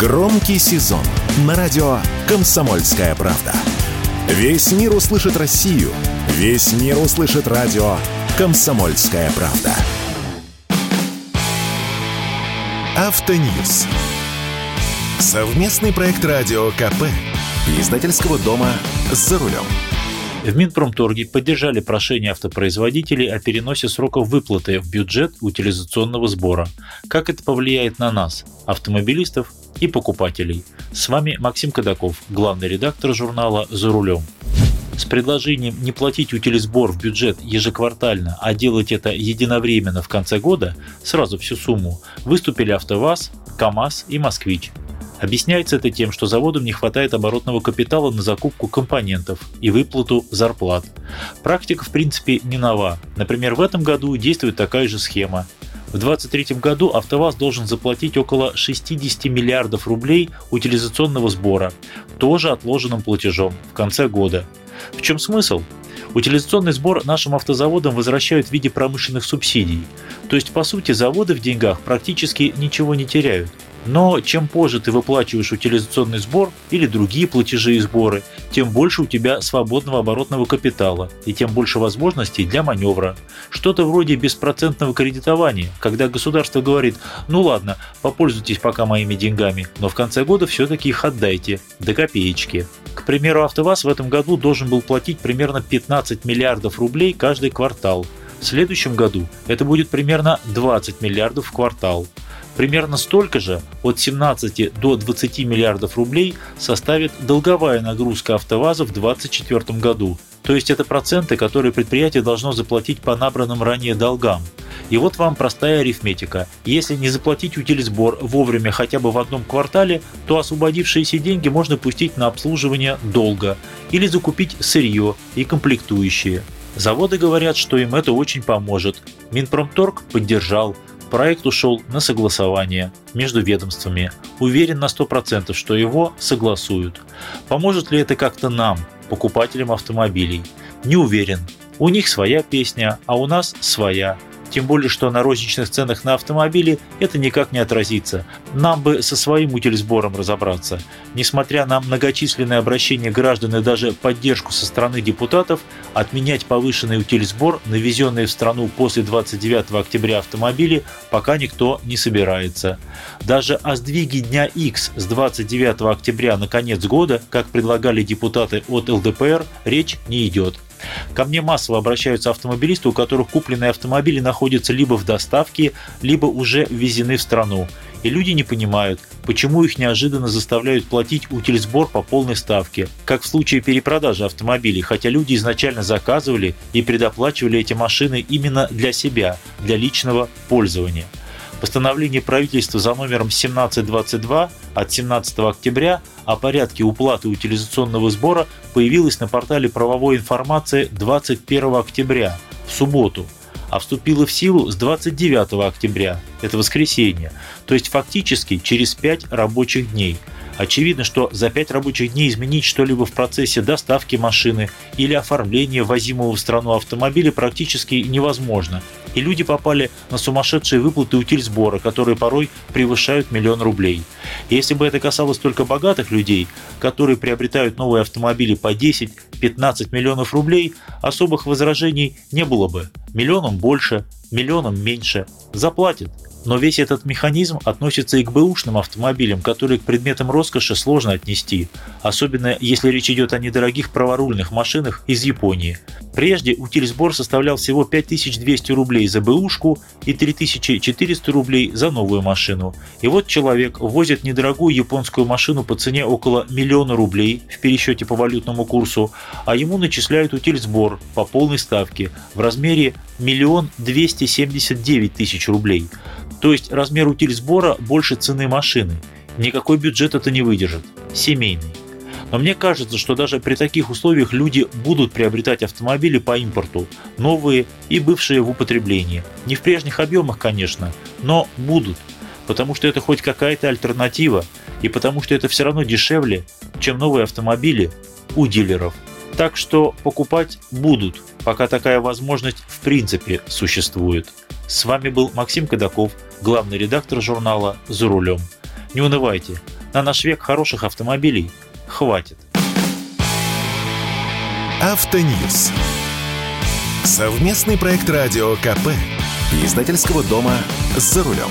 Громкий сезон на радио «Комсомольская правда». Весь мир услышит Россию. Весь мир услышит радио «Комсомольская правда». Автоньюз. Совместный проект радио КП. Издательского дома «За рулем». В Минпромторге поддержали прошение автопроизводителей о переносе сроков выплаты в бюджет утилизационного сбора. Как это повлияет на нас, автомобилистов и покупателей? С вами Максим Кадаков, главный редактор журнала «За рулем». С предложением не платить утилизбор в бюджет ежеквартально, а делать это единовременно в конце года, сразу всю сумму, выступили АвтоВАЗ, КАМАЗ и Москвич. Объясняется это тем, что заводам не хватает оборотного капитала на закупку компонентов и выплату зарплат. Практика в принципе не нова. Например, в этом году действует такая же схема. В 2023 году АвтоВАЗ должен заплатить около 60 миллиардов рублей утилизационного сбора, тоже отложенным платежом, в конце года. В чем смысл? Утилизационный сбор нашим автозаводам возвращают в виде промышленных субсидий. То есть, по сути, заводы в деньгах практически ничего не теряют. Но чем позже ты выплачиваешь утилизационный сбор или другие платежи и сборы, тем больше у тебя свободного оборотного капитала и тем больше возможностей для маневра. Что-то вроде беспроцентного кредитования, когда государство говорит, ну ладно, попользуйтесь пока моими деньгами, но в конце года все-таки их отдайте, до копеечки. К примеру, АвтоВАЗ в этом году должен был платить примерно 15 миллиардов рублей каждый квартал. В следующем году это будет примерно 20 миллиардов в квартал. Примерно столько же, от 17 до 20 миллиардов рублей, составит долговая нагрузка АвтоВАЗа в 2024 году. То есть это проценты, которые предприятие должно заплатить по набранным ранее долгам. И вот вам простая арифметика. Если не заплатить утилизбор вовремя хотя бы в одном квартале, то освободившиеся деньги можно пустить на обслуживание долга или закупить сырье и комплектующие. Заводы говорят, что им это очень поможет. Минпромторг поддержал. Проект ушел на согласование между ведомствами. Уверен на 100%, что его согласуют. Поможет ли это как-то нам, покупателям автомобилей? Не уверен. У них своя песня, а у нас своя. Тем более, что на розничных ценах на автомобили это никак не отразится. Нам бы со своим утильсбором разобраться. Несмотря на многочисленные обращения граждан и даже поддержку со стороны депутатов, отменять повышенный утильсбор, навезенные в страну после 29 октября автомобили, пока никто не собирается. Даже о сдвиге дня X с 29 октября на конец года, как предлагали депутаты от ЛДПР, речь не идет. Ко мне массово обращаются автомобилисты, у которых купленные автомобили находятся либо в доставке, либо уже ввезены в страну. И люди не понимают, почему их неожиданно заставляют платить утильсбор по полной ставке, как в случае перепродажи автомобилей, хотя люди изначально заказывали и предоплачивали эти машины именно для себя, для личного пользования. Постановление правительства за номером 1722 от 17 октября о порядке уплаты утилизационного сбора появилось на портале правовой информации 21 октября, в субботу, а вступило в силу с 29 октября, это воскресенье, то есть фактически через 5 рабочих дней – Очевидно, что за 5 рабочих дней изменить что-либо в процессе доставки машины или оформления возимого в страну автомобиля практически невозможно. И люди попали на сумасшедшие выплаты утильсбора, которые порой превышают миллион рублей. Если бы это касалось только богатых людей, которые приобретают новые автомобили по 10-15 миллионов рублей, особых возражений не было бы. Миллионом больше, миллионом меньше. Заплатят. Но весь этот механизм относится и к бэушным автомобилям, которые к предметам роскоши сложно отнести, особенно если речь идет о недорогих праворульных машинах из Японии. Прежде утильсбор составлял всего 5200 рублей за бэушку и 3400 рублей за новую машину. И вот человек возит недорогую японскую машину по цене около миллиона рублей в пересчете по валютному курсу, а ему начисляют утильсбор по полной ставке в размере миллион двести семьдесят девять тысяч рублей. То есть размер утиль сбора больше цены машины. Никакой бюджет это не выдержит. Семейный. Но мне кажется, что даже при таких условиях люди будут приобретать автомобили по импорту, новые и бывшие в употреблении. Не в прежних объемах, конечно, но будут. Потому что это хоть какая-то альтернатива, и потому что это все равно дешевле, чем новые автомобили у дилеров. Так что покупать будут, пока такая возможность в принципе существует. С вами был Максим Кадаков, главный редактор журнала «За рулем». Не унывайте, На наш век хороших автомобилей хватит. Автоньюз. Совместный проект радио КП. Издательского дома «За рулем».